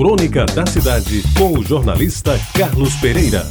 Crônica da Cidade, com o jornalista Carlos Pereira.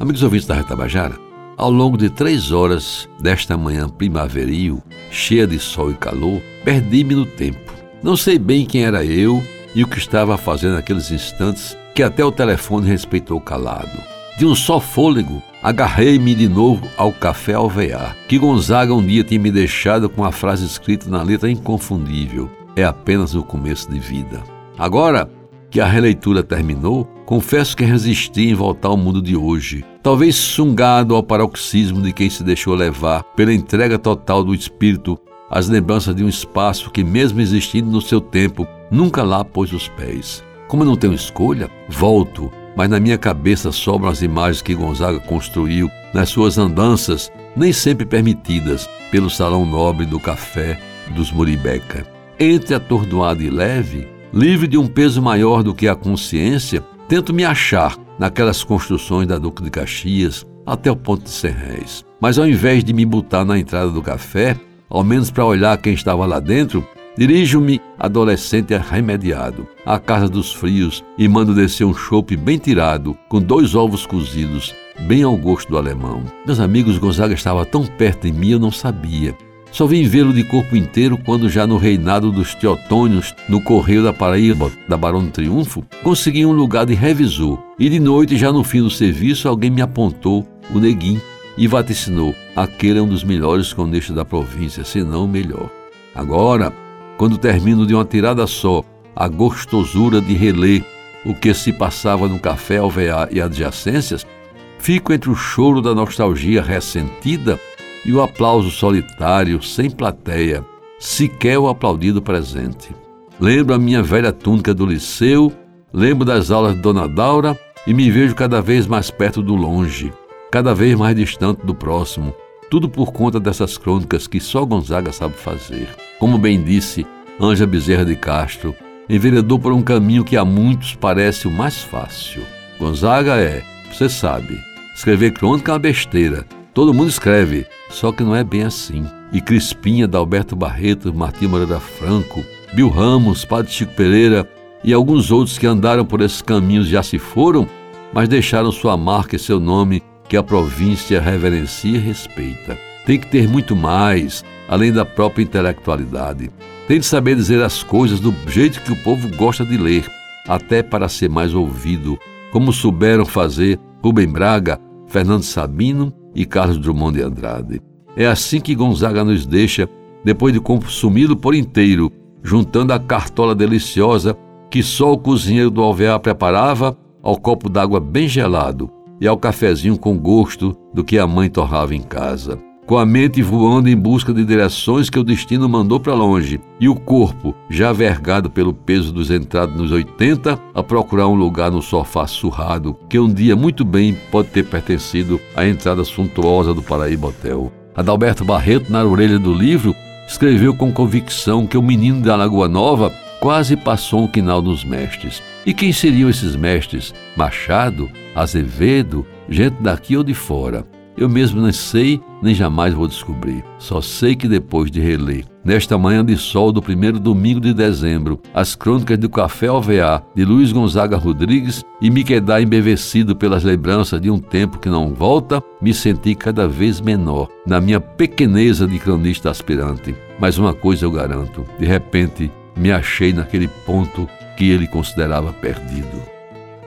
Amigos ouvintes da Retabajara, ao longo de três horas desta manhã primaveril, cheia de sol e calor, perdi-me no tempo. Não sei bem quem era eu e o que estava fazendo naqueles instantes que até o telefone respeitou calado. De um só fôlego, agarrei-me de novo ao café alvear, que Gonzaga um dia tinha me deixado com a frase escrita na letra inconfundível: É apenas o começo de vida. Agora que a releitura terminou, confesso que resisti em voltar ao mundo de hoje, talvez sungado ao paroxismo de quem se deixou levar pela entrega total do espírito às lembranças de um espaço que, mesmo existindo no seu tempo, nunca lá pôs os pés. Como eu não tenho escolha, volto mas na minha cabeça sobram as imagens que Gonzaga construiu nas suas andanças, nem sempre permitidas, pelo salão nobre do café dos Muribeca. Entre atordoado e leve, livre de um peso maior do que a consciência, tento me achar naquelas construções da Duque de Caxias até o ponto de ser réis. Mas ao invés de me botar na entrada do café, ao menos para olhar quem estava lá dentro, Dirijo-me, adolescente remediado, à casa dos frios e mando descer um chope bem tirado, com dois ovos cozidos, bem ao gosto do alemão. Meus amigos, Gonzaga estava tão perto de mim, eu não sabia. Só vim vê-lo de corpo inteiro quando, já no reinado dos Teotônios, no Correio da Paraíba, da Barão do Triunfo, consegui um lugar de revisor. E de noite, já no fim do serviço, alguém me apontou o neguim e vaticinou: aquele é um dos melhores conistas da província, se não o melhor. Agora, quando termino de uma tirada só a gostosura de reler o que se passava no café alvear e adjacências, fico entre o choro da nostalgia ressentida e o aplauso solitário, sem plateia, sequer o aplaudido presente. Lembro a minha velha túnica do liceu, lembro das aulas de Dona Daura e me vejo cada vez mais perto do longe, cada vez mais distante do próximo, tudo por conta dessas crônicas que só Gonzaga sabe fazer. Como bem disse Anja Bezerra de Castro, enveredou por um caminho que a muitos parece o mais fácil. Gonzaga é, você sabe, escrever crônica é uma besteira. Todo mundo escreve, só que não é bem assim. E Crispinha, Dalberto Barreto, Martim Moreira Franco, Bill Ramos, Padre Chico Pereira e alguns outros que andaram por esses caminhos já se foram, mas deixaram sua marca e seu nome que a província reverencia e respeita. Tem que ter muito mais, além da própria intelectualidade. Tem de saber dizer as coisas do jeito que o povo gosta de ler, até para ser mais ouvido, como souberam fazer Rubem Braga, Fernando Sabino e Carlos Drummond de Andrade. É assim que Gonzaga nos deixa, depois de consumi-lo por inteiro, juntando a cartola deliciosa que só o cozinheiro do alvear preparava ao copo d'água bem gelado e ao cafezinho com gosto do que a mãe torrava em casa com a mente voando em busca de direções que o destino mandou para longe, e o corpo, já vergado pelo peso dos entrados nos 80, a procurar um lugar no sofá surrado, que um dia muito bem pode ter pertencido à entrada suntuosa do Paraíba Hotel. Adalberto Barreto, na orelha do livro, escreveu com convicção que o menino da Lagoa Nova quase passou o quinal dos mestres. E quem seriam esses mestres? Machado? Azevedo? Gente daqui ou de fora? Eu mesmo nem sei, nem jamais vou descobrir. Só sei que depois de reler, nesta manhã de sol do primeiro domingo de dezembro, as crônicas do Café Alvear, de Luiz Gonzaga Rodrigues, e me quedar embevecido pelas lembranças de um tempo que não volta, me senti cada vez menor, na minha pequeneza de cronista aspirante. Mas uma coisa eu garanto: de repente, me achei naquele ponto que ele considerava perdido.